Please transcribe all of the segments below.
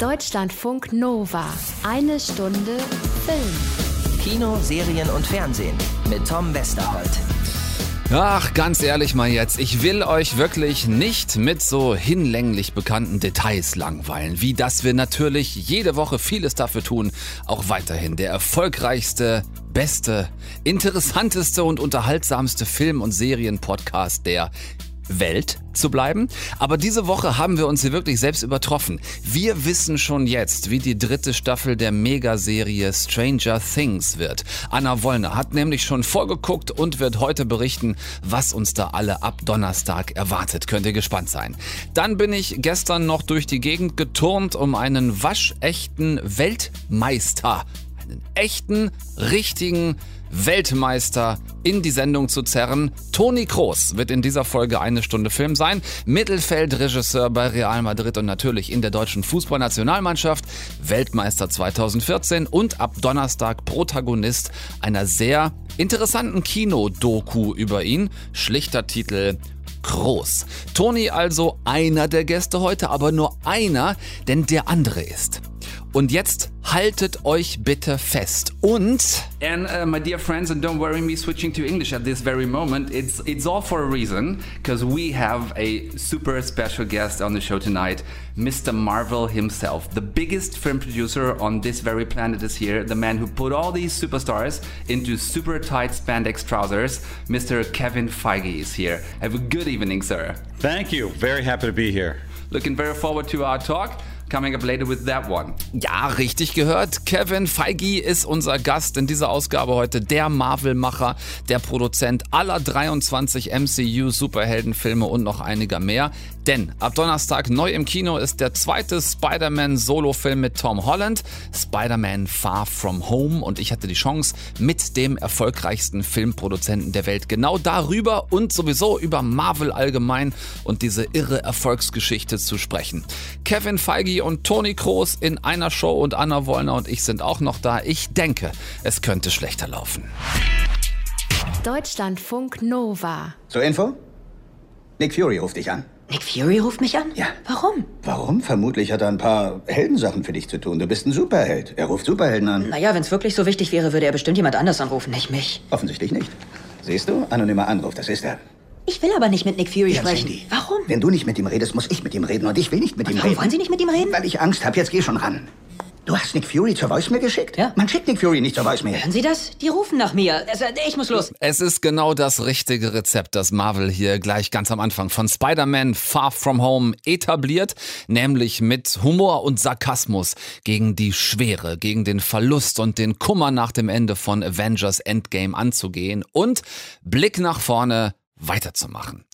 Deutschlandfunk Nova. Eine Stunde Film. Kino, Serien und Fernsehen mit Tom Westerholt. Ach, ganz ehrlich mal jetzt, ich will euch wirklich nicht mit so hinlänglich bekannten Details langweilen, wie dass wir natürlich jede Woche vieles dafür tun, auch weiterhin der erfolgreichste, beste, interessanteste und unterhaltsamste Film- und Serienpodcast der Welt zu bleiben. Aber diese Woche haben wir uns hier wirklich selbst übertroffen. Wir wissen schon jetzt, wie die dritte Staffel der Megaserie Stranger Things wird. Anna Wollner hat nämlich schon vorgeguckt und wird heute berichten, was uns da alle ab Donnerstag erwartet. Könnt ihr gespannt sein. Dann bin ich gestern noch durch die Gegend geturnt, um einen waschechten Weltmeister, einen echten, richtigen Weltmeister in die Sendung zu zerren. Toni Kroos wird in dieser Folge eine Stunde Film sein. Mittelfeldregisseur bei Real Madrid und natürlich in der deutschen Fußballnationalmannschaft. Weltmeister 2014 und ab Donnerstag Protagonist einer sehr interessanten Kinodoku über ihn. Schlichter Titel Groß. Toni also einer der Gäste heute, aber nur einer, denn der andere ist. Und jetzt haltet euch bitte fest. Und And uh, my dear friends, and don't worry me switching to English at this very moment. It's it's all for a reason because we have a super special guest on the show tonight, Mr. Marvel himself, the biggest film producer on this very planet is here. The man who put all these superstars into super tight spandex trousers. Mr. Kevin Feige is here. Have a good evening, sir. Thank you. Very happy to be here. Looking very forward to our talk. Coming up later with that one. ja, richtig gehört. Kevin Feige ist unser Gast in dieser Ausgabe heute. Der Marvel-Macher, der Produzent aller 23 MCU-Superheldenfilme und noch einiger mehr. Denn ab Donnerstag neu im Kino ist der zweite Spider-Man-Solo-Film mit Tom Holland, Spider-Man Far From Home. Und ich hatte die Chance, mit dem erfolgreichsten Filmproduzenten der Welt genau darüber und sowieso über Marvel allgemein und diese irre Erfolgsgeschichte zu sprechen. Kevin Feige und Toni Kroos in einer Show und Anna Wollner und ich sind auch noch da. Ich denke, es könnte schlechter laufen. Deutschlandfunk Nova. Zur Info? Nick Fury ruft dich an. Nick Fury ruft mich an? Ja. Warum? Warum? Vermutlich hat er ein paar Heldensachen für dich zu tun. Du bist ein Superheld. Er ruft Superhelden an. Naja, wenn es wirklich so wichtig wäre, würde er bestimmt jemand anders anrufen, nicht mich. Offensichtlich nicht. Siehst du? Anonymer Anruf, das ist er. Ich will aber nicht mit Nick Fury Ja, sprechen. Sandy. Warum? Wenn du nicht mit ihm redest, muss ich mit ihm reden und ich will nicht mit ihm Warum reden. wollen Sie nicht mit ihm reden? Weil ich Angst habe. Jetzt geh schon ran. Du hast Nick Fury zur Voicemail geschickt? Ja. Man schickt Nick Fury nicht zur Voicemail. Hören Sie das? Die rufen nach mir. Also, ich muss los. Es ist genau das richtige Rezept, das Marvel hier gleich ganz am Anfang von Spider-Man Far From Home etabliert, nämlich mit Humor und Sarkasmus gegen die Schwere, gegen den Verlust und den Kummer nach dem Ende von Avengers Endgame anzugehen und Blick nach vorne weiterzumachen.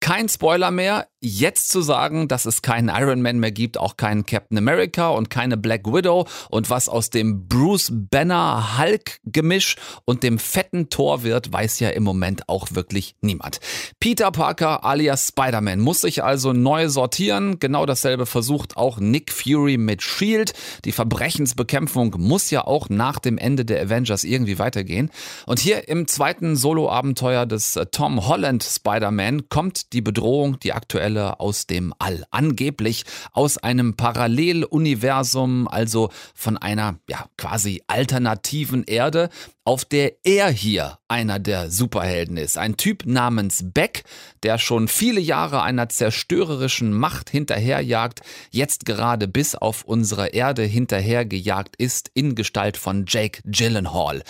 Kein Spoiler mehr, jetzt zu sagen, dass es keinen Iron Man mehr gibt, auch keinen Captain America und keine Black Widow und was aus dem Bruce Banner Hulk Gemisch und dem fetten Tor wird, weiß ja im Moment auch wirklich niemand. Peter Parker alias Spider-Man muss sich also neu sortieren. Genau dasselbe versucht auch Nick Fury mit Shield. Die Verbrechensbekämpfung muss ja auch nach dem Ende der Avengers irgendwie weitergehen. Und hier im zweiten Solo-Abenteuer des äh, Tom Holland Spider-Man kommt die Bedrohung, die aktuelle aus dem All. Angeblich aus einem Paralleluniversum, also von einer ja quasi alternativen Erde, auf der er hier einer der Superhelden ist. Ein Typ namens Beck, der schon viele Jahre einer zerstörerischen Macht hinterherjagt, jetzt gerade bis auf unsere Erde hinterhergejagt ist in Gestalt von Jake Gyllenhaal.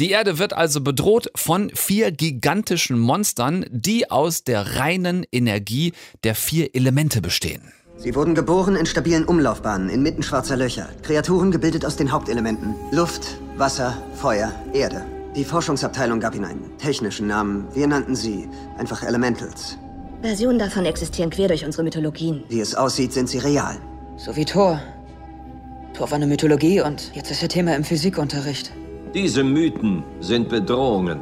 Die Erde wird also bedroht von vier gigantischen Monstern, die aus der reinen Energie der vier Elemente bestehen. Sie wurden geboren in stabilen Umlaufbahnen inmitten schwarzer Löcher. Kreaturen gebildet aus den Hauptelementen. Luft, Wasser, Feuer, Erde. Die Forschungsabteilung gab ihnen einen technischen Namen. Wir nannten sie einfach Elementals. Versionen davon existieren quer durch unsere Mythologien. Wie es aussieht, sind sie real. So wie Thor. Thor war eine Mythologie und jetzt ist er Thema im Physikunterricht. Diese Mythen sind Bedrohungen.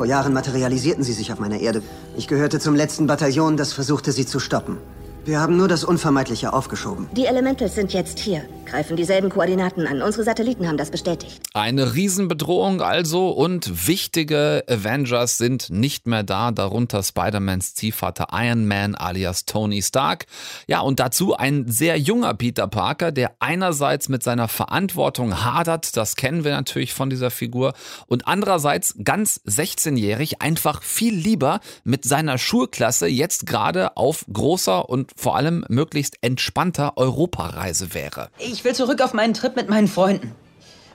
Vor Jahren materialisierten sie sich auf meiner Erde. Ich gehörte zum letzten Bataillon, das versuchte sie zu stoppen. Wir haben nur das Unvermeidliche aufgeschoben. Die Elementals sind jetzt hier. Greifen dieselben Koordinaten an. Unsere Satelliten haben das bestätigt. Eine Riesenbedrohung also und wichtige Avengers sind nicht mehr da, darunter Spider-Mans Ziehvater Iron Man alias Tony Stark. Ja, und dazu ein sehr junger Peter Parker, der einerseits mit seiner Verantwortung hadert, das kennen wir natürlich von dieser Figur, und andererseits ganz 16-jährig einfach viel lieber mit seiner Schulklasse jetzt gerade auf großer und vor allem möglichst entspannter Europareise wäre. Ich will zurück auf meinen Trip mit meinen Freunden.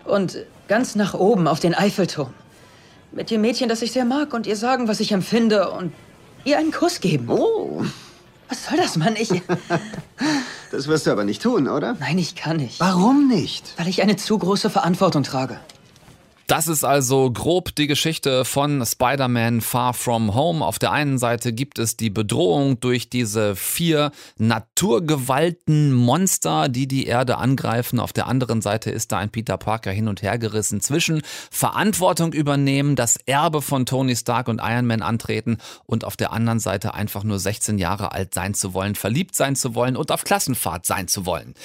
Und ganz nach oben auf den Eiffelturm. Mit dem Mädchen, das ich sehr mag und ihr sagen, was ich empfinde und ihr einen Kuss geben. Oh. Was soll das, Mann? Ich. Das wirst du aber nicht tun, oder? Nein, ich kann nicht. Warum nicht? Weil ich eine zu große Verantwortung trage. Das ist also grob die Geschichte von Spider-Man Far From Home. Auf der einen Seite gibt es die Bedrohung durch diese vier Naturgewalten Monster, die die Erde angreifen. Auf der anderen Seite ist da ein Peter Parker hin und her gerissen zwischen Verantwortung übernehmen, das Erbe von Tony Stark und Iron Man antreten und auf der anderen Seite einfach nur 16 Jahre alt sein zu wollen, verliebt sein zu wollen und auf Klassenfahrt sein zu wollen.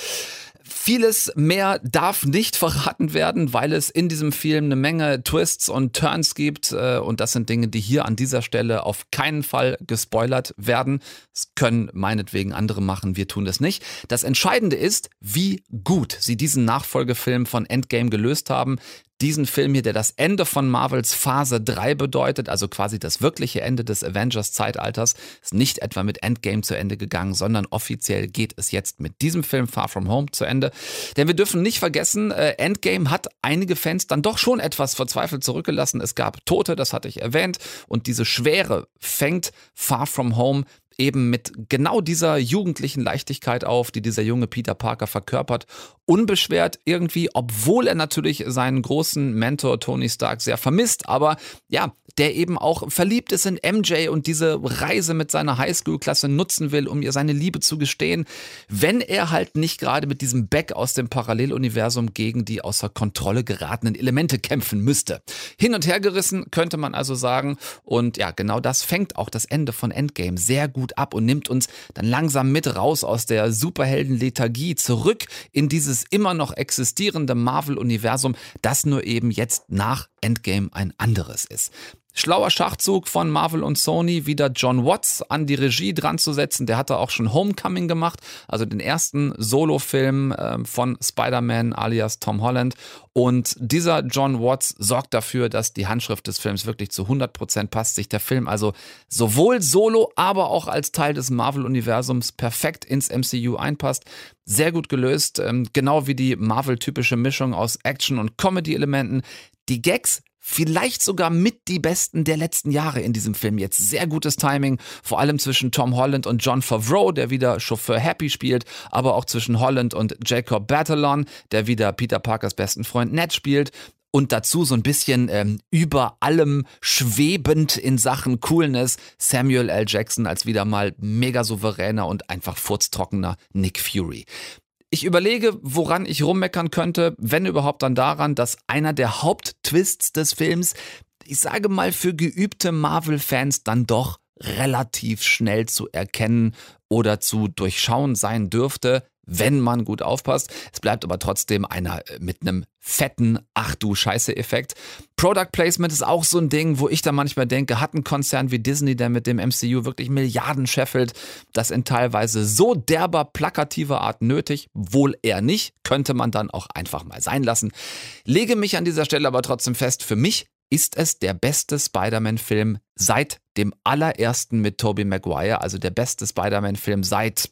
Vieles mehr darf nicht verraten werden, weil es in diesem Film eine Menge Twists und Turns gibt. Äh, und das sind Dinge, die hier an dieser Stelle auf keinen Fall gespoilert werden. Das können meinetwegen andere machen, wir tun das nicht. Das Entscheidende ist, wie gut sie diesen Nachfolgefilm von Endgame gelöst haben diesen Film hier, der das Ende von Marvels Phase 3 bedeutet, also quasi das wirkliche Ende des Avengers-Zeitalters, ist nicht etwa mit Endgame zu Ende gegangen, sondern offiziell geht es jetzt mit diesem Film Far From Home zu Ende. Denn wir dürfen nicht vergessen, äh, Endgame hat einige Fans dann doch schon etwas verzweifelt zurückgelassen. Es gab Tote, das hatte ich erwähnt, und diese Schwere fängt Far From Home eben mit genau dieser jugendlichen Leichtigkeit auf, die dieser junge Peter Parker verkörpert. Unbeschwert irgendwie, obwohl er natürlich seinen großen Mentor Tony Stark sehr vermisst, aber ja, der eben auch verliebt ist in MJ und diese Reise mit seiner Highschool-Klasse nutzen will, um ihr seine Liebe zu gestehen, wenn er halt nicht gerade mit diesem Back aus dem Paralleluniversum gegen die außer Kontrolle geratenen Elemente kämpfen müsste. Hin und her gerissen könnte man also sagen und ja, genau das fängt auch das Ende von Endgame sehr gut gut ab und nimmt uns dann langsam mit raus aus der Superhelden-Lethargie zurück in dieses immer noch existierende Marvel-Universum, das nur eben jetzt nach Endgame ein anderes ist. Schlauer Schachzug von Marvel und Sony, wieder John Watts an die Regie dran zu setzen. Der hatte auch schon Homecoming gemacht, also den ersten Solo-Film äh, von Spider-Man alias Tom Holland. Und dieser John Watts sorgt dafür, dass die Handschrift des Films wirklich zu 100 Prozent passt, sich der Film also sowohl solo, aber auch als Teil des Marvel-Universums perfekt ins MCU einpasst. Sehr gut gelöst, ähm, genau wie die Marvel-typische Mischung aus Action- und Comedy-Elementen. Die Gags vielleicht sogar mit die besten der letzten Jahre in diesem Film. Jetzt sehr gutes Timing, vor allem zwischen Tom Holland und John Favreau, der wieder Chauffeur Happy spielt, aber auch zwischen Holland und Jacob Batalon, der wieder Peter Parkers besten Freund Ned spielt. Und dazu so ein bisschen ähm, über allem schwebend in Sachen Coolness Samuel L. Jackson als wieder mal mega souveräner und einfach furztrockener Nick Fury. Ich überlege, woran ich rummeckern könnte, wenn überhaupt dann daran, dass einer der Haupttwists des Films, ich sage mal für geübte Marvel-Fans dann doch relativ schnell zu erkennen oder zu durchschauen sein dürfte wenn man gut aufpasst. Es bleibt aber trotzdem einer äh, mit einem fetten Ach du Scheiße-Effekt. Product Placement ist auch so ein Ding, wo ich da manchmal denke, hat ein Konzern wie Disney, der mit dem MCU wirklich Milliarden scheffelt, das in teilweise so derber, plakativer Art nötig? Wohl eher nicht, könnte man dann auch einfach mal sein lassen. Lege mich an dieser Stelle aber trotzdem fest, für mich ist es der beste Spider-Man-Film seit dem allerersten mit Tobey Maguire, also der beste Spider-Man-Film seit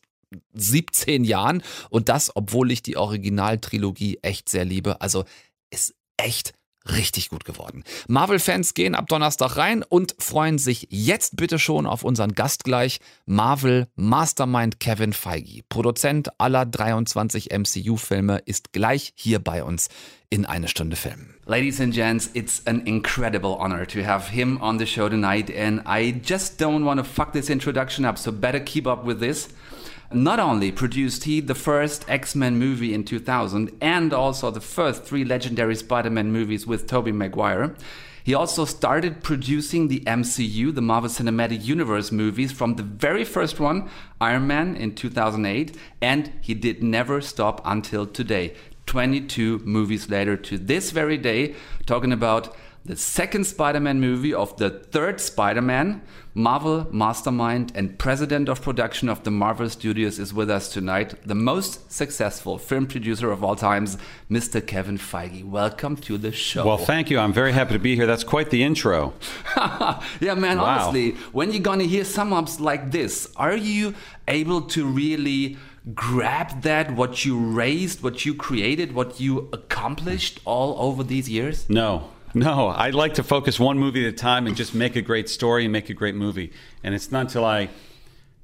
17 Jahren und das, obwohl ich die Originaltrilogie echt sehr liebe. Also ist echt richtig gut geworden. Marvel-Fans gehen ab Donnerstag rein und freuen sich jetzt bitte schon auf unseren Gast gleich, Marvel Mastermind Kevin Feige. Produzent aller 23 MCU-Filme ist gleich hier bei uns in eine Stunde Film. Ladies and gents, it's an incredible honor to have him on the show tonight and I just don't want to fuck this introduction up, so better keep up with this. Not only produced he the first X Men movie in 2000 and also the first three legendary Spider Man movies with Tobey Maguire, He also started producing the MCU, the Marvel Cinematic Universe movies, from the very first one, Iron Man, in 2008, and he did never stop until today. 22 movies later to this very day, talking about the second Spider Man movie of the third Spider Man. Marvel mastermind and president of production of the Marvel Studios is with us tonight. The most successful film producer of all times, Mr. Kevin Feige. Welcome to the show. Well, thank you. I'm very happy to be here. That's quite the intro. yeah, man, Wow. honestly, when you're gonna hear sum ups like this, are you able to really grab that, what you raised, what you created, what you accomplished all over these years? No, no. I like to focus one movie at a time and just make a great story and make a great movie. And it's not until I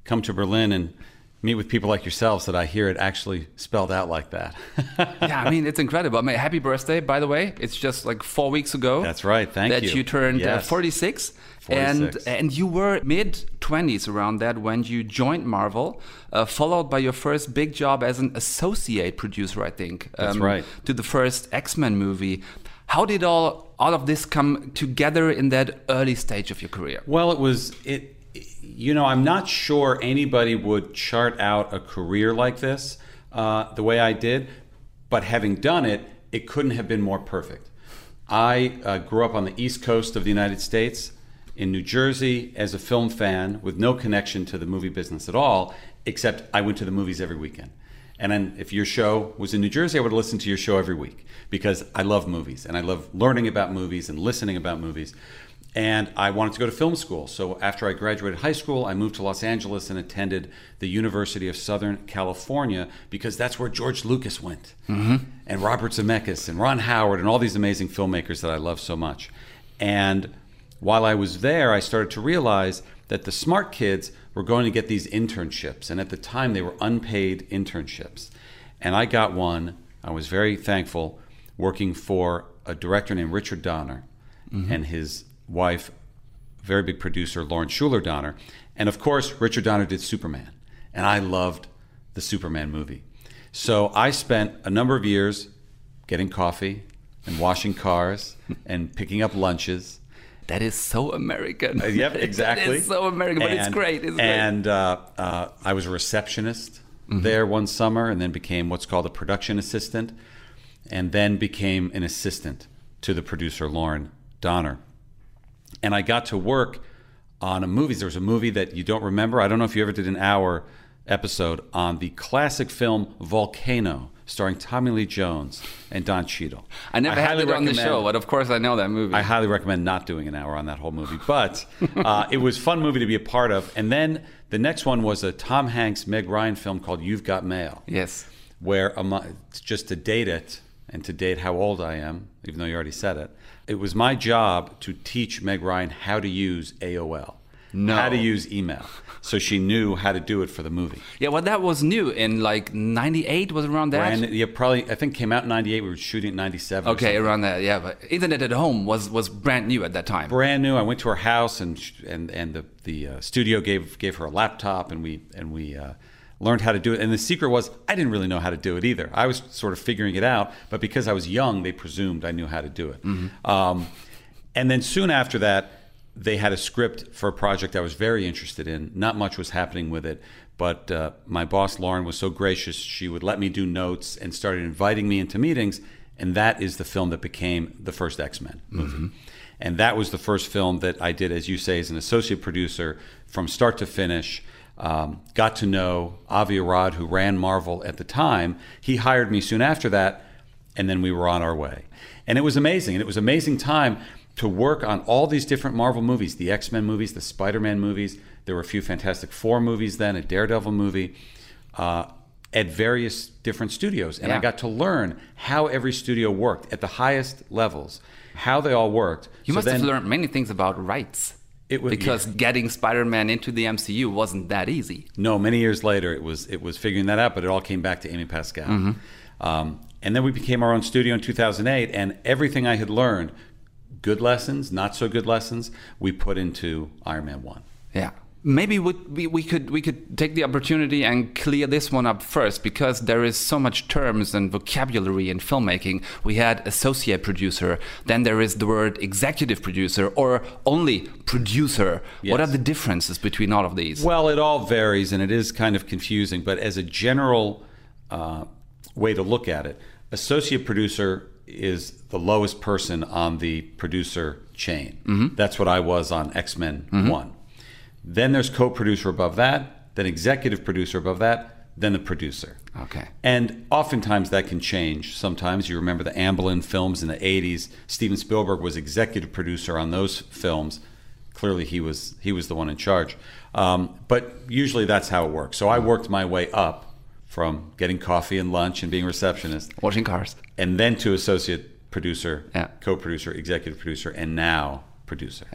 come to Berlin and meet with people like yourselves that I hear it actually spelled out like that. yeah, I mean, it's incredible. I mean, happy birthday, by the way. It's just like four weeks ago. That's right. Thank that you. you turned uh, Yes. 46. And, and you were mid 20s around that when you joined Marvel, uh, followed by your first big job as an associate producer, I think. um, That's right. To the first X Men movie. How did all, all of this come together in that early stage of your career? Well, it was it. You know, I'm not sure anybody would chart out a career like this uh, the way I did, but having done it, it couldn't have been more perfect. I uh, grew up on the East Coast of the United States, in New Jersey, as a film fan with no connection to the movie business at all, except I went to the movies every weekend. And then if your show was in New Jersey, I would listen to your show every week because I love movies and I love learning about movies and listening about movies. And I wanted to go to film school. So after I graduated high school, I moved to Los Angeles and attended the University of Southern California because that's where George Lucas went. Mm-hmm. And Robert Zemeckis and Ron Howard and all these amazing filmmakers that I love so much. And while I was there, I started to realize that the smart kids were going to get these internships. And at the time, they were unpaid internships. And I got one. I was very thankful working for a director named Richard Donner mm-hmm. and his wife, very big producer, Lauren Schuler Donner. And of course, Richard Donner did Superman. And I loved the Superman movie. So I spent a number of years getting coffee and washing cars and picking up lunches. That is so American. Uh, yep, exactly. that is so American, but it's And- great. It's great. and uh, uh, I was a receptionist Mm-hmm. there one summer, and then became what's called a production assistant, and then became an assistant to the producer Lauren Donner. And I got to work on a movie. There was a movie that you don't remember. I don't know if you ever did an hour episode on the classic film Volcano, starring Tommy Lee Jones and Don Cheadle. I never had it on the show, but of course I know that movie. I highly recommend not doing an hour on that whole movie, but uh, it was a fun movie to be a part of. And then the next one was a Tom Hanks, Meg Ryan film called You've Got Mail, yes. where just to date it and to date how old I am, even though you already said it, it was my job to teach Meg Ryan how to use AOL, No. how to use email, so she knew how to do it for the movie. Yeah, well, that was new in like '98. Was around that? Brand, yeah, probably. I think came out in '98. We were shooting in '97. okay, around that. Yeah, but Internet at Home was was brand new at that time. brand new. I went to her house and and and the the uh, studio gave gave her a laptop and we and we uh, learned how to do it. And the secret was I didn't really know how to do it either. I was sort of figuring it out, but because I was young, they presumed I knew how to do it. Um, and then soon after that, they had a script for a project I was very interested in. Not much was happening with it, but uh, my boss Lauren was so gracious; she would let me do notes and started inviting me into meetings. And that is the film that became the first X Men movie. And that was the first film that I did, as you say, as an associate producer from start to finish. Um, got to know Avi Arad, who ran Marvel at the time. He hired me soon after that, and then we were on our way. And it was amazing. And it was amazing time to work on all these different Marvel movies the X Men movies, the Spider Man movies. There were a few Fantastic Four movies then, a Daredevil movie. Uh, at various different studios, and I got to learn how every studio worked at the highest levels, how they all worked. You So must have learned many things about rights. It wa- because getting Spider-Man into the MCU wasn't that easy. No, many years later, it was it was figuring that out, but it all came back to Amy Pascal. Mm-hmm. Um, and then we became our own studio in 2008, and everything I had learned, good lessons, not so good lessons, we put into Iron Man One. Yeah. maybe we, we, we could we could take the opportunity and clear this one up first because there is so much terms and vocabulary in filmmaking. We had associate producer, then there is the word executive producer or only producer. What are the differences between all of these? Well, it all varies and it is kind of confusing, but as a general uh, way to look at it, associate producer is the lowest person on the producer chain. That's what I was on X Men 1. Then there's co producer above that, then executive producer above that, then the producer. Okay. And oftentimes that can change. Sometimes you remember the Amblin films in the 80s. Steven Spielberg was executive producer on those films. Clearly, he was he was the one in charge. Um, but usually that's how it works. So I worked my way up from getting coffee and lunch and being receptionist, Washing cars. and then to associate producer, Yeah. co-producer, executive producer, and now producer.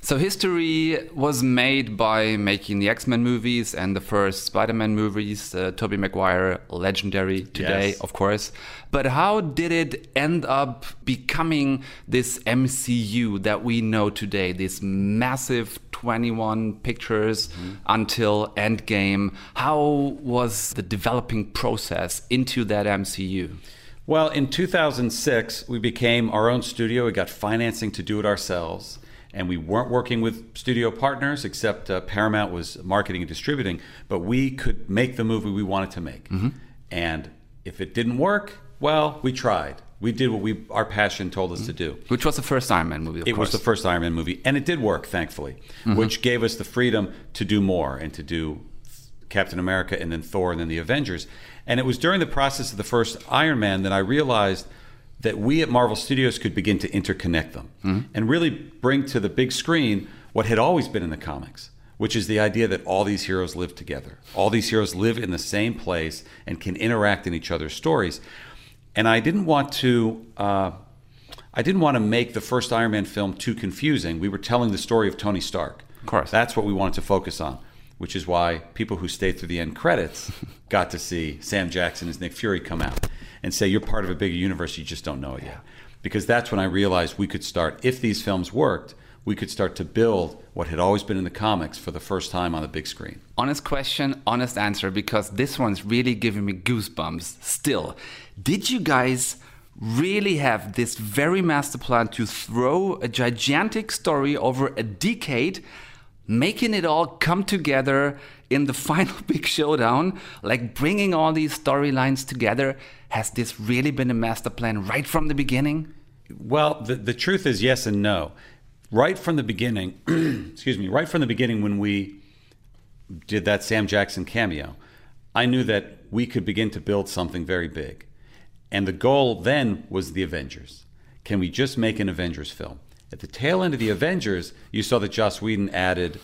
So history was made by making the X-Men movies and the first Spider-Man movies. Uh, Tobey Maguire, legendary today, Yes. of course. But how did it end up becoming this MCU that we know today? This massive 21 pictures until Endgame. How was the developing process into that MCU? Well, in 2006, we became our own studio. We got financing to do it ourselves. And we weren't working with studio partners, except uh, Paramount was marketing and distributing. But we could make the movie we wanted to make. Mm-hmm. And if it didn't work, well, we tried. We did what we our passion told us to mm-hmm. do. Which was the first Iron Man movie, of It course. was the first Iron Man movie, and it did work, thankfully, mm-hmm. which gave us the freedom to do more and to do Captain America and then Thor and then the Avengers. And it was during the process of the first Iron Man that I realized that we at Marvel Studios could begin to interconnect them and really bring to the big screen what had always been in the comics, which is the idea that all these heroes live together. All these heroes live in the same place and can interact in each other's stories. And I didn't want to. Uh, I didn't want to make the first Iron Man film too confusing. We were telling the story of Tony Stark. Of course. That's what we wanted to focus on, which is why people who stayed through the end credits got to see Sam Jackson as Nick Fury come out and say, You're part of a bigger universe, you just don't know it yet. Because that's when I realized we could start, if these films worked, we could start to build what had always been in the comics for the first time on the big screen. honest question, honest answer, because this one's really giving me goosebumps still. Did you guys really have this very master plan to throw a gigantic story over a decade, making it all come together in the final big showdown, like bringing all these storylines together? Has this really been a master plan right from the beginning? Well, the, the truth is yes and no. Right from the beginning, excuse me, right from the beginning when we did that Sam Jackson cameo, I knew that we could begin to build something very big. And the goal then was the Avengers. Can we just make an Avengers film? At the tail end of the Avengers, you saw that Joss Whedon added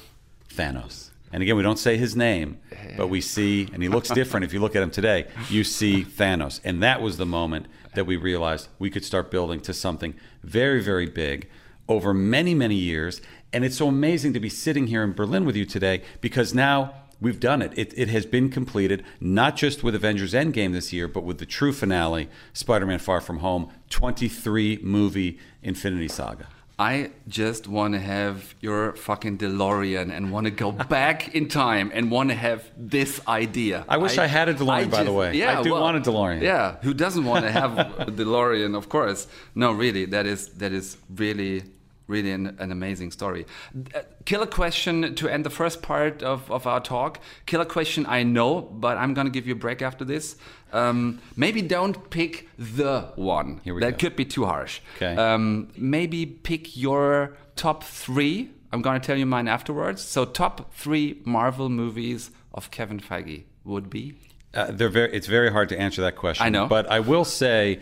Thanos. And again, we don't say his name, but we see, and he looks different if you look at him today, you see Thanos. And that was the moment that we realized we could start building to something very, very big over many, many years. And it's so amazing to be sitting here in Berlin with you today because now we've done it. It, it has been completed, not just with Avengers Endgame this year, but with the true finale, Spider Man Far From Home, 23 movie Infinity Saga. I just want to have your fucking DeLorean and want to go back in time and want to have this idea. I wish I had a DeLorean, by the way. Yeah, I do want a DeLorean. Yeah, who doesn't want to have a DeLorean? Of course. No, really, that is that is really really an, an amazing story. Uh, killer question to end the first part of, of our talk. Killer question, I know, but I'm gonna give you a break after this. Um, maybe don't pick the one. Here we that go. could be too harsh. Okay. Um, maybe pick your top three. I'm going to tell you mine afterwards. So, top three Marvel movies of Kevin Feige would be. Uh, they're very. It's very hard to answer that question. I know. but I will say,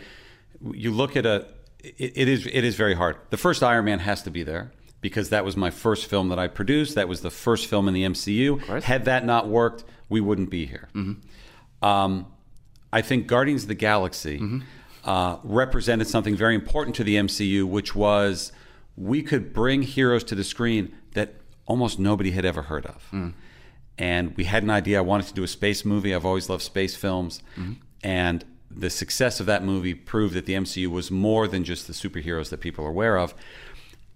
you look at a. It, it is. It is very hard. The first Iron Man has to be there because that was my first film that I produced. That was the first film in the MCU. Had that not worked, we wouldn't be here. Um, I think Guardians of the Galaxy uh, represented something very important to the MCU, which was we could bring heroes to the screen that almost nobody had ever heard of. And we had an idea. I wanted to do a space movie. I've always loved space films. And the success of that movie proved that the MCU was more than just the superheroes that people are aware of.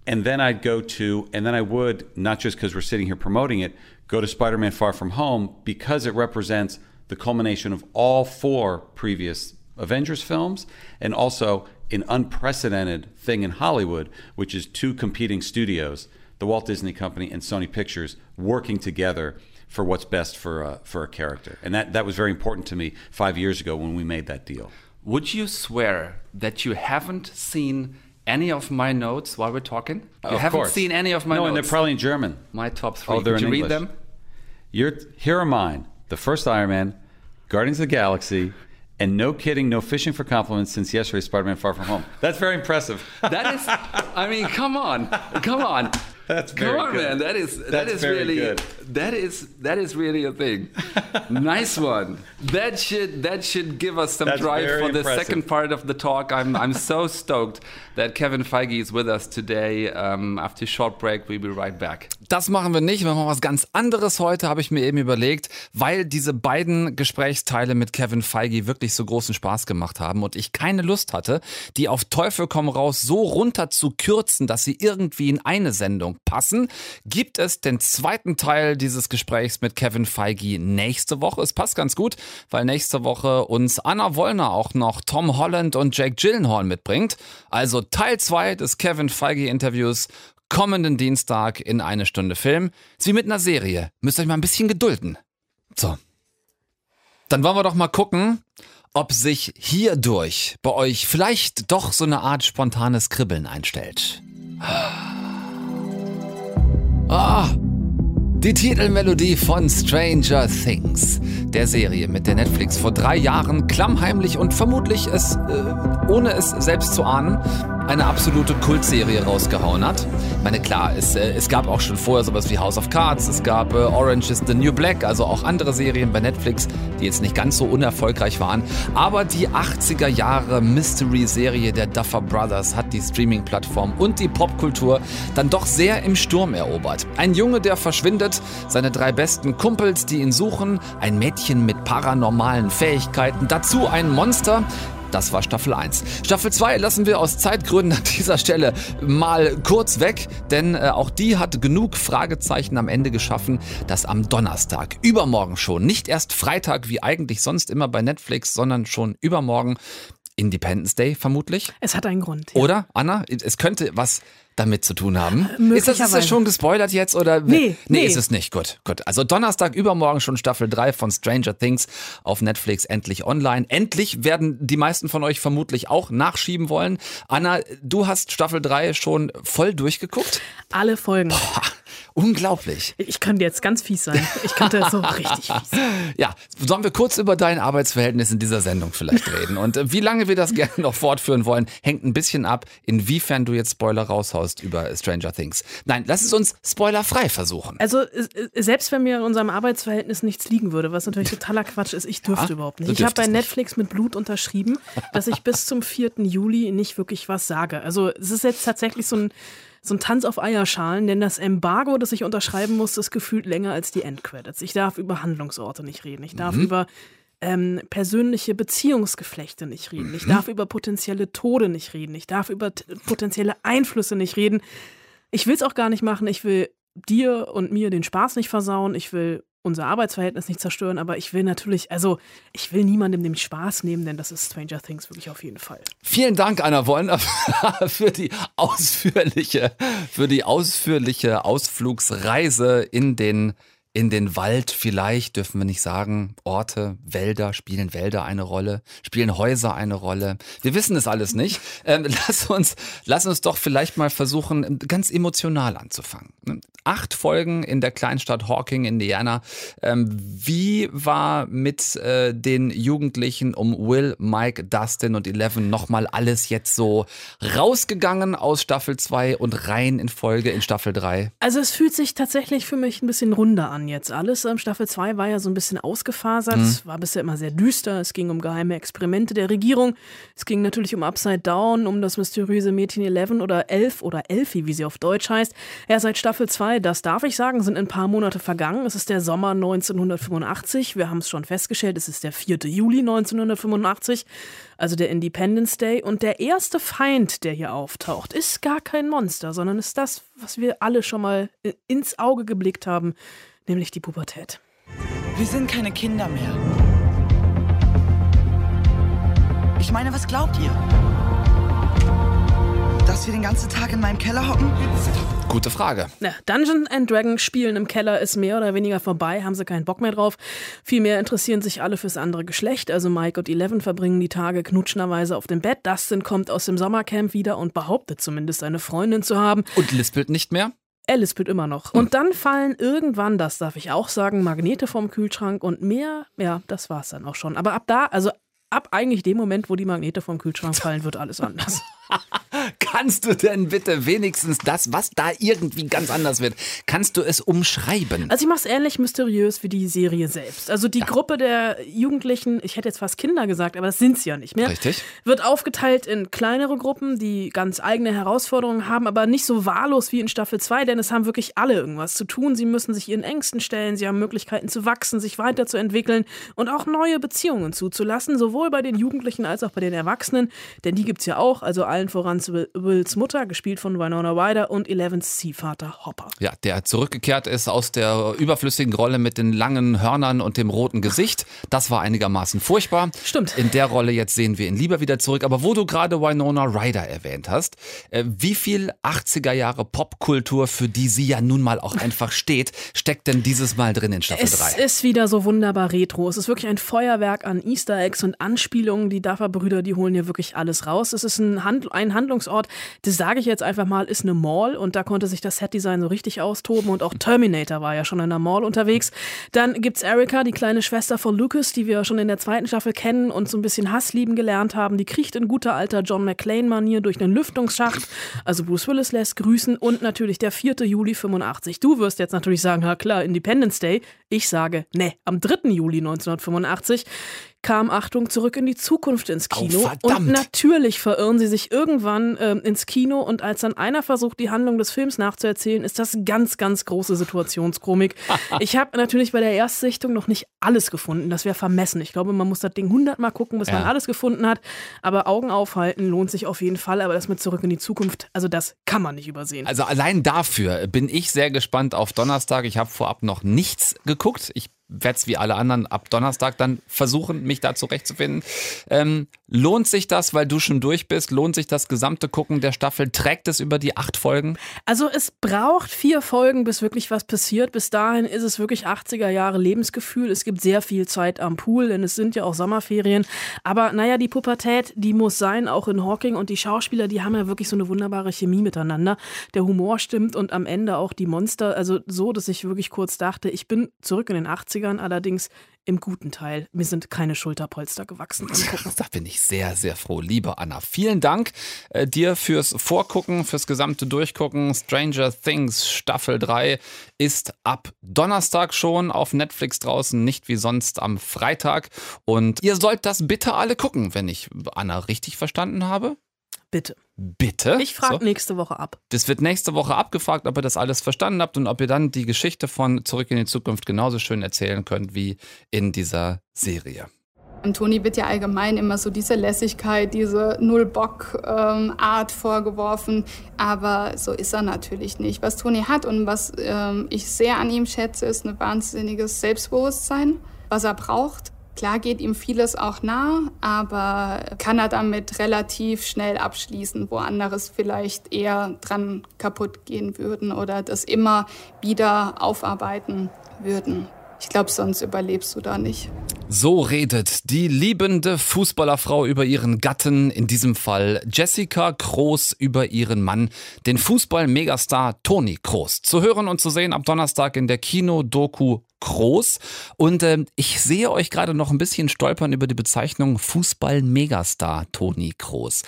And then I'd go to, and then I would, not just because we're sitting here promoting it, go to Spider Man Far From Home because it represents the culmination of all four previous Avengers films and also an unprecedented thing in Hollywood, which is two competing studios, the Walt Disney Company and Sony Pictures, working together for what's best for a, for a character. And that, that was very important to me five years ago when we made that deal. Would you swear that you haven't seen any of my notes while we're talking? You Of haven't course. seen any of my no, notes? and they're probably in German. my top three. Oh, they're Did you in read English. them? You're, here are mine the first Iron Man, Guardians of the Galaxy, and no kidding, no fishing for compliments since yesterday, Spider Man Far From Home. That's very impressive. That is, I mean, come on, come on. That's Come very on, good. man. That is that That's is very really good. that is that is really a thing. nice one. That should that should give us some That's drive for the impressive. second part of the talk. I'm I'm so stoked that Kevin Feige is with us today. Um, after a short break, we'll be right back. Das machen wir nicht. Wir machen was ganz anderes heute, habe ich mir eben überlegt, weil diese beiden Gesprächsteile mit Kevin Feige wirklich so großen Spaß gemacht haben und ich keine Lust hatte, die auf Teufel komm raus so runter zu kürzen, dass sie irgendwie in eine Sendung passen, gibt es den zweiten Teil dieses Gesprächs mit Kevin Feige nächste Woche. Es passt ganz gut, weil nächste Woche uns Anna Wollner auch noch Tom Holland und Jake Gyllenhaal mitbringt. Also Teil 2 des Kevin Feige Interviews kommenden Dienstag in eine Stunde Film. Ist wie mit einer Serie. Müsst euch mal ein bisschen gedulden. So. Dann wollen wir doch mal gucken, ob sich hierdurch bei euch vielleicht doch so eine Art spontanes Kribbeln einstellt. Ah, die Titelmelodie von Stranger Things, der Serie, mit der Netflix vor drei Jahren klammheimlich und vermutlich es, äh, ohne es selbst zu ahnen, eine absolute Kultserie rausgehauen hat. Ich meine, klar, es, äh, es gab auch schon vorher sowas wie House of Cards, es gab äh, Orange is the New Black, also auch andere Serien bei Netflix, die jetzt nicht ganz so unerfolgreich waren. Aber die 80er Jahre Mystery-Serie der Duffer Brothers hat die Streaming-Plattform und die Popkultur dann doch sehr im Sturm erobert. Ein Junge, der verschwindet, seine drei besten Kumpels, die ihn suchen, ein Mädchen mit paranormalen Fähigkeiten, dazu ein Monster, das war Staffel 1. Staffel 2 lassen wir aus Zeitgründen an dieser Stelle mal kurz weg, denn äh, auch die hat genug Fragezeichen am Ende geschaffen, dass am Donnerstag, übermorgen schon, nicht erst Freitag wie eigentlich sonst immer bei Netflix, sondern schon übermorgen Independence Day vermutlich. Es hat einen Grund. Ja. Oder, Anna? Es könnte was damit zu tun haben. Ist das, ist das schon gespoilert jetzt oder? Nee, nee, nee. ist es nicht. Gut, gut. Also Donnerstag übermorgen schon Staffel 3 von Stranger Things auf Netflix endlich online. Endlich werden die meisten von euch vermutlich auch nachschieben wollen. Anna, du hast Staffel 3 schon voll durchgeguckt? Alle Folgen. Boah, unglaublich. Ich könnte jetzt ganz fies sein. Ich könnte so richtig fies. Ja, sollen wir kurz über dein Arbeitsverhältnis in dieser Sendung vielleicht reden? Und äh, wie lange wir das gerne noch fortführen wollen, hängt ein bisschen ab, inwiefern du jetzt Spoiler raushaust über Stranger Things. Nein, lass es uns spoilerfrei versuchen. Also äh, selbst wenn mir in unserem Arbeitsverhältnis nichts liegen würde, was natürlich totaler Quatsch ist, ich dürfte Ja, überhaupt nicht. Ich habe bei. Netflix mit Blut unterschrieben, dass ich bis zum 4. Juli nicht wirklich was sage. Also es ist jetzt tatsächlich so ein so ein Tanz auf Eierschalen, denn das Embargo, das ich unterschreiben muss, ist gefühlt länger als die Endcredits. Ich darf über Handlungsorte nicht reden. Ich darf Mhm. über ähm, persönliche Beziehungsgeflechte nicht reden. Ich Mhm. darf über potenzielle Tode nicht reden. Ich darf über potenzielle Einflüsse nicht reden. Ich will es auch gar nicht machen. Ich will dir und mir den Spaß nicht versauen. Ich will unser Arbeitsverhältnis nicht zerstören. Aber ich will natürlich, also ich will niemandem den Spaß nehmen, denn das ist Stranger Things wirklich auf jeden Fall. Vielen Dank, Anna Wollner, für die ausführliche, für die ausführliche Ausflugsreise in den in den Wald vielleicht, dürfen wir nicht sagen, Orte, Wälder, spielen Wälder eine Rolle, spielen Häuser eine Rolle. Wir wissen es alles nicht. Ähm, lass, uns, lass uns doch vielleicht mal versuchen, ganz emotional anzufangen. Acht Folgen in der Kleinstadt Hawking, Indiana. Ähm, wie war mit äh, den Jugendlichen um Will, Mike, Dustin und Eleven nochmal alles jetzt so rausgegangen aus Staffel 2 und rein in Folge in Staffel 3? Also es fühlt sich tatsächlich für mich ein bisschen runder an jetzt alles? Ähm, Staffel 2 war ja so ein bisschen ausgefasert. Mhm. War bisher immer sehr düster. Es ging um geheime Experimente der Regierung. Es ging natürlich um Upside Down, um das mysteriöse Mädchen Eleven oder Elf oder Elfie, wie sie auf Deutsch heißt. Ja, seit Staffel 2, das darf ich sagen, sind ein paar Monate vergangen. Es ist der Sommer 1985. Wir haben es schon festgestellt, es ist der 4. Juli 1985, also der Independence Day. Und der erste Feind, der hier auftaucht, ist gar kein Monster, sondern ist das, was wir alle schon mal ins Auge geblickt haben, nämlich die Pubertät. Wir sind keine Kinder mehr. Ich meine, was glaubt ihr? Dass wir den ganzen Tag in meinem Keller hocken? Gute Frage. Ja, Dungeon and Dragon spielen im Keller ist mehr oder weniger vorbei, haben sie keinen Bock mehr drauf. Vielmehr interessieren sich alle fürs andere Geschlecht. Also Mike und Eleven verbringen die Tage knutschnerweise auf dem Bett. Dustin kommt aus dem Sommercamp wieder und behauptet zumindest eine Freundin zu haben. Und lispelt nicht mehr? Er lispelt immer noch. Und dann fallen irgendwann, das darf ich auch sagen, Magnete vom Kühlschrank und mehr, ja, das war's dann auch schon. Aber ab da, also ab eigentlich dem Moment, wo die Magnete vom Kühlschrank fallen, wird alles anders. Kannst du denn bitte wenigstens das, was da irgendwie ganz anders wird, kannst du es umschreiben? Also ich mache es ähnlich mysteriös wie die Serie selbst. Also die Gruppe der Jugendlichen, ich hätte jetzt fast Kinder gesagt, aber das sind sie ja nicht mehr, Richtig. wird aufgeteilt in kleinere Gruppen, die ganz eigene Herausforderungen haben, aber nicht so wahllos wie in Staffel 2, denn es haben wirklich alle irgendwas zu tun. Sie müssen sich ihren Ängsten stellen, sie haben Möglichkeiten zu wachsen, sich weiterzuentwickeln und auch neue Beziehungen zuzulassen, sowohl bei den Jugendlichen als auch bei den Erwachsenen, denn die gibt's ja auch, also allen voran Will- Wills Mutter, gespielt von Winona Ryder und Elevens Ziehvater Hopper. Ja, der zurückgekehrt ist aus der überflüssigen Rolle mit den langen Hörnern und dem roten Gesicht. Das war einigermaßen furchtbar. Stimmt. In der Rolle jetzt sehen wir ihn lieber wieder zurück. Aber wo du gerade Winona Ryder erwähnt hast, äh, wie viel 80er Jahre Popkultur, für die sie ja nun mal auch einfach steht, steckt denn dieses Mal drin in Staffel Es 3? ist wieder so wunderbar retro. Es ist wirklich ein Feuerwerk an Easter Eggs und Anspielungen. Die Duffer-Brüder, die holen hier wirklich alles raus. Es ist ein, Hand ein Handlungsort, das sage ich jetzt einfach mal, ist eine Mall und da konnte sich das Setdesign so richtig austoben und auch Terminator war ja schon in der Mall unterwegs. Dann gibt's Erika, die kleine Schwester von Lucas, die wir schon in der zweiten Staffel kennen und so ein bisschen Hass lieben gelernt haben. Die kriecht in guter alter John McClane-Manier durch einen Lüftungsschacht. Also Bruce Willis lässt grüßen und natürlich der 4. Juli 85. Du wirst jetzt natürlich sagen, ja klar, Independence Day. Ich sage, ne, am 3. Juli 1985 kam, Achtung, zurück in die Zukunft ins Kino. verdammt. und natürlich verirren sie sich irgendwann ähm, ins Kino und als dann einer versucht, die Handlung des Films nachzuerzählen, ist das ganz, ganz große Situationskomik. ich habe natürlich bei der Erstsichtung noch nicht alles gefunden. Das wäre vermessen. Ich glaube, man muss das Ding hundertmal gucken, bis Ja. man alles gefunden hat. Aber Augen aufhalten lohnt sich auf jeden Fall. Aber das mit zurück in die Zukunft, also das kann man nicht übersehen. Also allein dafür bin ich sehr gespannt auf Donnerstag. Ich habe vorab noch nichts geguckt. Ich werde es wie alle anderen ab Donnerstag dann versuchen, mich da zurechtzufinden. Ähm, lohnt sich das, weil du schon durch bist? Lohnt sich das gesamte Gucken der Staffel? Trägt es über die acht Folgen? Also es braucht vier Folgen, bis wirklich was passiert. Bis dahin ist es wirklich 80er Jahre Lebensgefühl. Es gibt sehr viel Zeit am Pool, denn es sind ja auch Sommerferien. Aber naja, die Pubertät, die muss sein, auch in Hawking. Und die Schauspieler, die haben ja wirklich so eine wunderbare Chemie miteinander. Der Humor stimmt und am Ende auch die Monster. Also so, dass ich wirklich kurz dachte, ich bin zurück in den 80ern, allerdings im guten Teil. Mir sind keine Schulterpolster gewachsen. Da bin ich sehr, sehr froh. Liebe Anna, vielen Dank äh, dir fürs Vorgucken, fürs gesamte Durchgucken. Stranger Things Staffel 3 ist ab Donnerstag schon auf Netflix draußen, nicht wie sonst am Freitag. Und ihr sollt das bitte alle gucken, wenn ich Anna richtig verstanden habe. Bitte. Bitte? Ich frage So. nächste Woche ab. Das wird nächste Woche abgefragt, ob ihr das alles verstanden habt und ob ihr dann die Geschichte von Zurück in die Zukunft genauso schön erzählen könnt wie in dieser Serie. Toni wird ja allgemein immer so diese Lässigkeit, diese Null-Bock-Art vorgeworfen. Aber so ist er natürlich nicht. Was Toni hat und was ähm, ich sehr an ihm schätze, ist ein wahnsinniges Selbstbewusstsein, was er braucht. Klar geht ihm vieles auch nah, aber kann er damit relativ schnell abschließen, wo anderes vielleicht eher dran kaputt gehen würden oder das immer wieder aufarbeiten würden. Ich glaube, sonst überlebst du da nicht. So redet die liebende Fußballerfrau über ihren Gatten, in diesem Fall Jessica Kroos über ihren Mann, den Fußball-Megastar Toni Kroos. Zu hören und zu sehen ab Donnerstag in der Kino-Doku Kroos. Und ähm, ich sehe euch gerade noch ein bisschen stolpern über die Bezeichnung Fußball-Megastar Toni Kroos.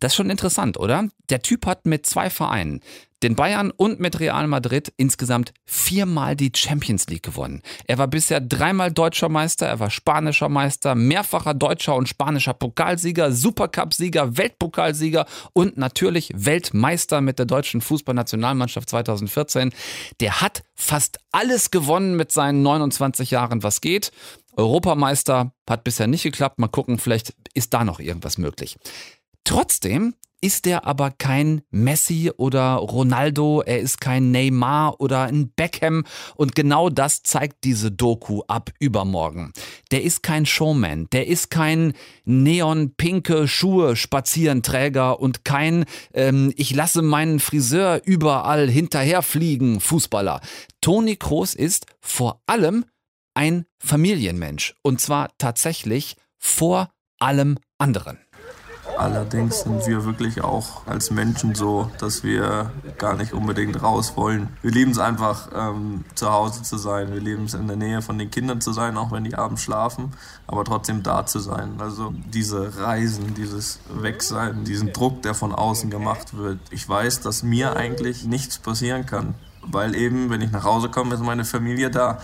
Das ist schon interessant, oder? Der Typ hat mit zwei Vereinen, den Bayern und mit Real Madrid, insgesamt viermal die Champions League gewonnen. Er war bisher dreimal deutscher Meister, er war spanischer Meister, mehrfacher deutscher und spanischer Pokalsieger, Supercup-Sieger, Weltpokalsieger und natürlich Weltmeister mit der deutschen Fußballnationalmannschaft 2014. Der hat fast alles gewonnen mit seinen 29 Jahren, was geht. Europameister hat bisher nicht geklappt. Mal gucken, vielleicht ist da noch irgendwas möglich. Trotzdem ist er aber kein Messi oder Ronaldo, er ist kein Neymar oder ein Beckham und genau das zeigt diese Doku ab übermorgen. Der ist kein Showman, der ist kein neonpinke Schuhe Spazierenträger und kein ähm, ich lasse meinen Friseur überall hinterherfliegen Fußballer. Toni Kroos ist vor allem ein Familienmensch und zwar tatsächlich vor allem anderen. Allerdings sind wir wirklich auch als Menschen so, dass wir gar nicht unbedingt raus wollen. Wir lieben es einfach, ähm, zu Hause zu sein. Wir lieben es in der Nähe von den Kindern zu sein, auch wenn die abends schlafen, aber trotzdem da zu sein. Also diese Reisen, dieses Wegsein, diesen Druck, der von außen gemacht wird. Ich weiß, dass mir eigentlich nichts passieren kann, weil eben, wenn ich nach Hause komme, ist meine Familie da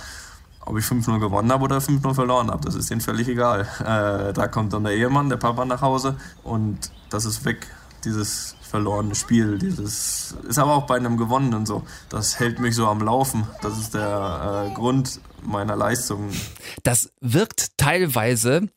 ob ich 5-0 gewonnen habe oder 5-0 verloren habe, das ist denen völlig egal. Äh, da kommt dann der Ehemann, der Papa nach Hause und das ist weg, dieses verlorene Spiel. Dieses ist aber auch bei einem gewonnenen so. Das hält mich so am Laufen. Das ist der äh, Grund meiner Leistung. Das wirkt teilweise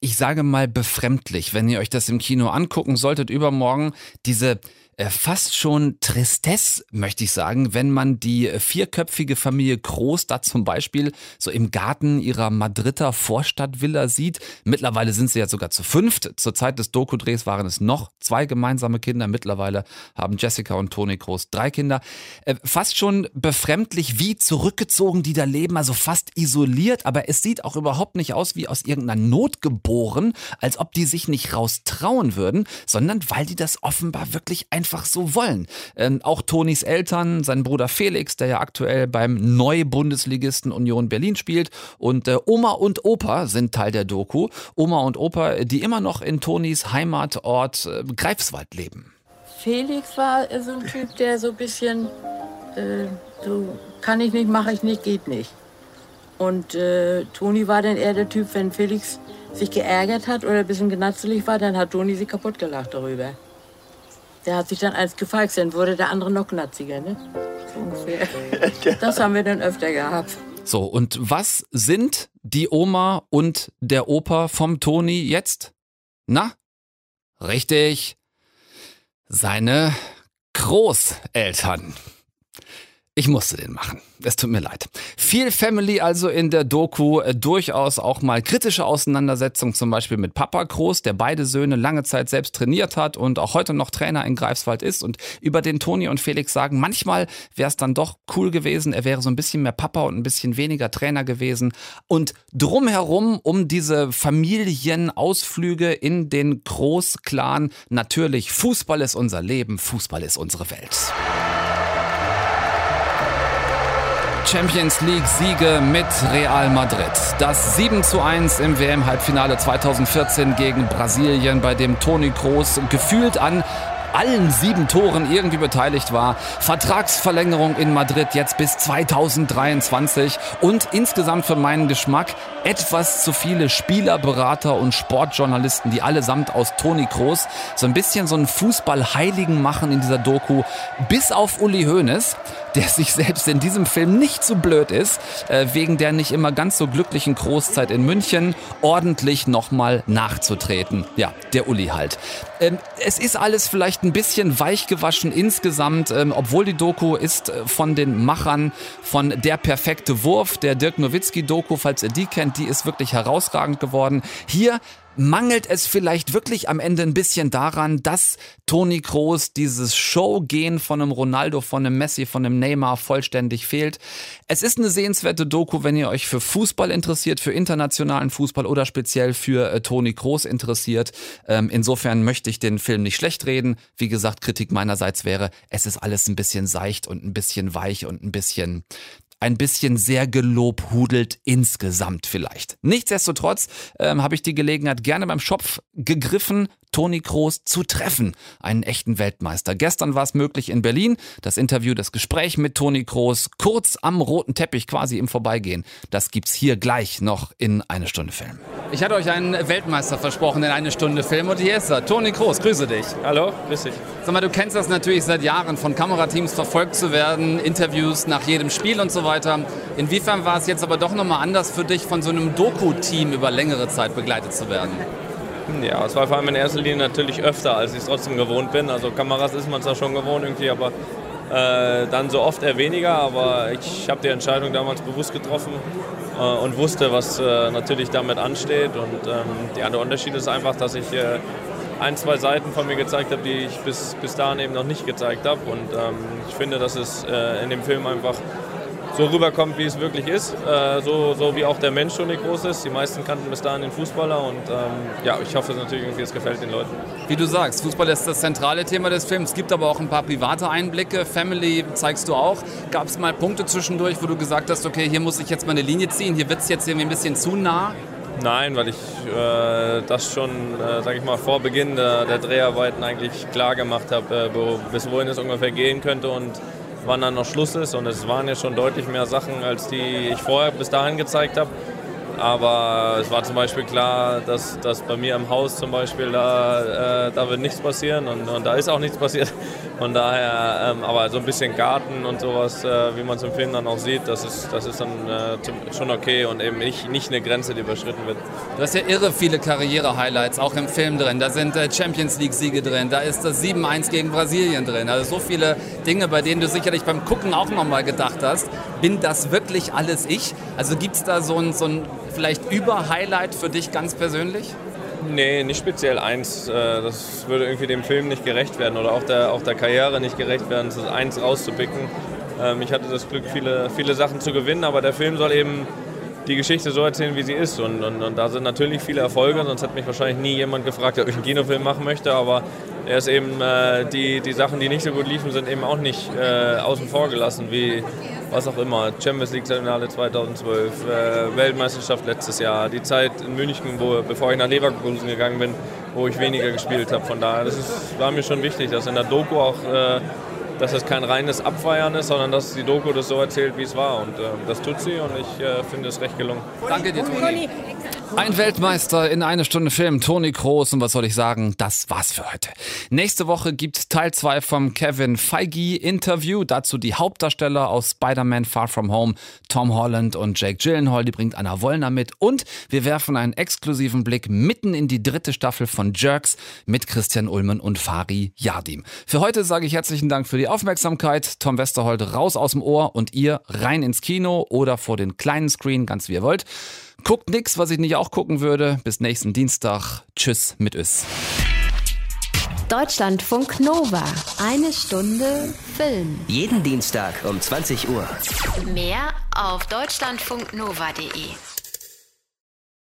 ich sage mal befremdlich, wenn ihr euch das im Kino angucken solltet übermorgen, diese fast schon Tristesse, möchte ich sagen, wenn man die vierköpfige Familie Groß da zum Beispiel so im Garten ihrer Madrider Vorstadtvilla sieht. Mittlerweile sind sie ja sogar zu fünft. Zur Zeit des Doku-Drehs waren es noch zwei gemeinsame Kinder. Mittlerweile haben Jessica und Toni Groß drei Kinder. Äh, fast schon befremdlich, wie zurückgezogen die da leben, also fast isoliert, aber es sieht auch überhaupt nicht aus wie aus irgendeiner Not geboren, als ob die sich nicht raustrauen würden, sondern weil die das offenbar wirklich einfach einfach so wollen. Ähm, auch Tonis Eltern, sein Bruder Felix, der ja aktuell beim Neu-Bundesligisten Union Berlin spielt und äh, Oma und Opa sind Teil der Doku. Oma und Opa, die immer noch in Tonis Heimatort äh, Greifswald leben. Felix war so ein Typ, der so ein bisschen, äh, so kann ich nicht, mache ich nicht, geht nicht. Und äh, Toni war dann eher der Typ, wenn Felix sich geärgert hat oder ein bisschen genatzelig war, dann hat Toni sich kaputt gelacht darüber. Der hat sich dann als gefeixt, dann wurde der andere noch knatziger, ne? Ungefähr. Das haben wir dann öfter gehabt. So, und was sind die Oma und der Opa vom Toni jetzt? Na? Richtig. Seine Großeltern. Ich musste den machen. Es tut mir leid. Viel Family also in der Doku, äh, durchaus auch mal kritische Auseinandersetzungen, zum Beispiel mit Papa Groß, der beide Söhne lange Zeit selbst trainiert hat und auch heute noch Trainer in Greifswald ist und über den Toni und Felix sagen, manchmal wäre es dann doch cool gewesen, er wäre so ein bisschen mehr Papa und ein bisschen weniger Trainer gewesen und drumherum um diese Familienausflüge in den Großclan natürlich Fußball ist unser Leben, Fußball ist unsere Welt. Champions League Siege mit Real Madrid. Das 7 zu 1 im WM-Halbfinale 2014 gegen Brasilien, bei dem Toni Kroos gefühlt an allen sieben Toren irgendwie beteiligt war. Vertragsverlängerung in Madrid jetzt bis 2023 und insgesamt für meinen Geschmack etwas zu viele Spieler, Berater und Sportjournalisten, die allesamt aus Toni Kroos so ein bisschen so einen Fußballheiligen machen in dieser Doku, bis auf Uli Hoeneß, der sich selbst in diesem Film nicht so blöd ist, äh, wegen der nicht immer ganz so glücklichen Großzeit in München ordentlich nochmal nachzutreten. Ja, der Uli halt. Ähm, es ist alles vielleicht ein bisschen weich gewaschen insgesamt, ähm, obwohl die Doku ist äh, von den Machern von Der perfekte Wurf, der Dirk Nowitzki-Doku, falls ihr die kennt, die ist wirklich herausragend geworden. Hier mangelt es vielleicht wirklich am Ende ein bisschen daran, dass Toni Kroos dieses Showgehen von einem Ronaldo, von einem Messi, von einem Neymar vollständig fehlt. Es ist eine sehenswerte Doku, wenn ihr euch für Fußball interessiert, für internationalen Fußball oder speziell für äh, Toni Kroos interessiert. Ähm, insofern möchte ich den Film nicht schlecht reden. Wie gesagt, Kritik meinerseits wäre, es ist alles ein bisschen seicht und ein bisschen weich und ein bisschen ein bisschen sehr gelobhudelt insgesamt vielleicht. Nichtsdestotrotz ähm, habe ich die Gelegenheit gerne beim Schopf gegriffen, Toni Kroos zu treffen, einen echten Weltmeister. Gestern war es möglich in Berlin, das Interview, das Gespräch mit Toni Kroos, kurz am roten Teppich quasi im Vorbeigehen. Das gibt's hier gleich noch in eine Stunde Film. Ich hatte euch einen Weltmeister versprochen in eine Stunde Film und hier ist er. Toni Kroos, grüße dich. Hallo, grüß dich. Sag mal, du kennst das natürlich seit Jahren, von Kamerateams verfolgt zu werden, Interviews nach jedem Spiel und so weiter. Inwiefern war es jetzt aber doch nochmal anders für dich, von so einem Doku-Team über längere Zeit begleitet zu werden? Ja, es war vor allem in erster Linie natürlich öfter, als ich es trotzdem gewohnt bin. Also Kameras ist man zwar schon gewohnt irgendwie, aber äh, dann so oft eher weniger. Aber ich habe die Entscheidung damals bewusst getroffen äh, und wusste, was äh, natürlich damit ansteht. Und ähm, ja, der Unterschied ist einfach, dass ich äh, ein, zwei Seiten von mir gezeigt habe, die ich bis, bis dahin eben noch nicht gezeigt habe. Und ähm, ich finde, dass es äh, in dem Film einfach so rüberkommt, wie es wirklich ist. Äh, so, so wie auch der Mensch schon nicht groß ist. Die meisten kannten bis dahin den Fußballer und ähm, ja, ich hoffe natürlich irgendwie, es gefällt den Leuten. Wie du sagst, Fußball ist das zentrale Thema des Films. Es gibt aber auch ein paar private Einblicke. Family zeigst du auch. Gab es mal Punkte zwischendurch, wo du gesagt hast, okay, hier muss ich jetzt mal eine Linie ziehen, hier wird es jetzt irgendwie ein bisschen zu nah? Nein, weil ich äh, das schon, äh, sage ich mal, vor Beginn der, der Dreharbeiten eigentlich klar gemacht habe, äh, bis wohin es ungefähr gehen könnte und wann dann noch Schluss ist. Und es waren ja schon deutlich mehr Sachen, als die ich vorher bis dahin gezeigt habe. Aber es war zum Beispiel klar, dass, dass bei mir im Haus zum Beispiel, da, äh, da wird nichts passieren und, und, da ist auch nichts passiert. Von daher, ähm, aber so ein bisschen Garten und sowas, äh, wie man es im Film dann auch sieht, das ist, das ist dann äh, schon okay und eben nicht, nicht eine Grenze, die überschritten wird. Du hast ja irre viele Karriere-Highlights auch im Film drin. Da sind äh, Champions League-Siege drin, da ist das 7-1 gegen Brasilien drin. Also so viele Dinge, bei denen du sicherlich beim Gucken auch nochmal gedacht hast, bin das wirklich alles ich? Also gibt es da so ein, so ein vielleicht Über-Highlight für dich ganz persönlich? Nee, nicht speziell eins. Äh, das würde irgendwie dem Film nicht gerecht werden oder auch der, auch der Karriere nicht gerecht werden, das eins rauszupicken. Ähm, ich hatte das Glück, viele, viele Sachen zu gewinnen, aber der Film soll eben die Geschichte so erzählen, wie sie ist. Und, und, und da sind natürlich viele Erfolge, sonst hat mich wahrscheinlich nie jemand gefragt, ob ich einen Kinofilm machen möchte. Aber er ist eben, äh, die, die Sachen, die nicht so gut liefen, sind eben auch nicht äh, außen vor gelassen, wie was auch immer. Champions League Finale 2012, äh, Weltmeisterschaft letztes Jahr, die Zeit in München, wo, bevor ich nach Leverkusen gegangen bin, wo ich weniger gespielt habe. Von daher, das ist, war mir schon wichtig, dass in der Doku auch, äh, dass es kein reines Abfeiern ist, sondern dass die Doku das so erzählt, wie es war. Und äh, das tut sie und ich äh, finde es recht gelungen. Danke dir, Toni. Ein Weltmeister in eine Stunde Film, Toni Kroos. Und was soll ich sagen? Das war's für heute. Nächste Woche gibt's Teil 2 vom Kevin Feige Interview. Dazu die Hauptdarsteller aus Spider-Man Far From Home, Tom Holland und Jake Gyllenhaal. Die bringt Anna Wollner mit. Und wir werfen einen exklusiven Blick mitten in die dritte Staffel von Jerks mit Christian Ulmen und Fari Yadim. Für heute sage ich herzlichen Dank für die Aufmerksamkeit. Tom Westerholt raus aus dem Ohr und ihr rein ins Kino oder vor den kleinen Screen, ganz wie ihr wollt. Guckt nix, was ich nicht auch gucken würde. Bis nächsten Dienstag. Tschüss mit Ös. Deutschlandfunk Nova. Eine Stunde Film. Jeden Dienstag um 20 Uhr. Mehr auf deutschlandfunknova.de.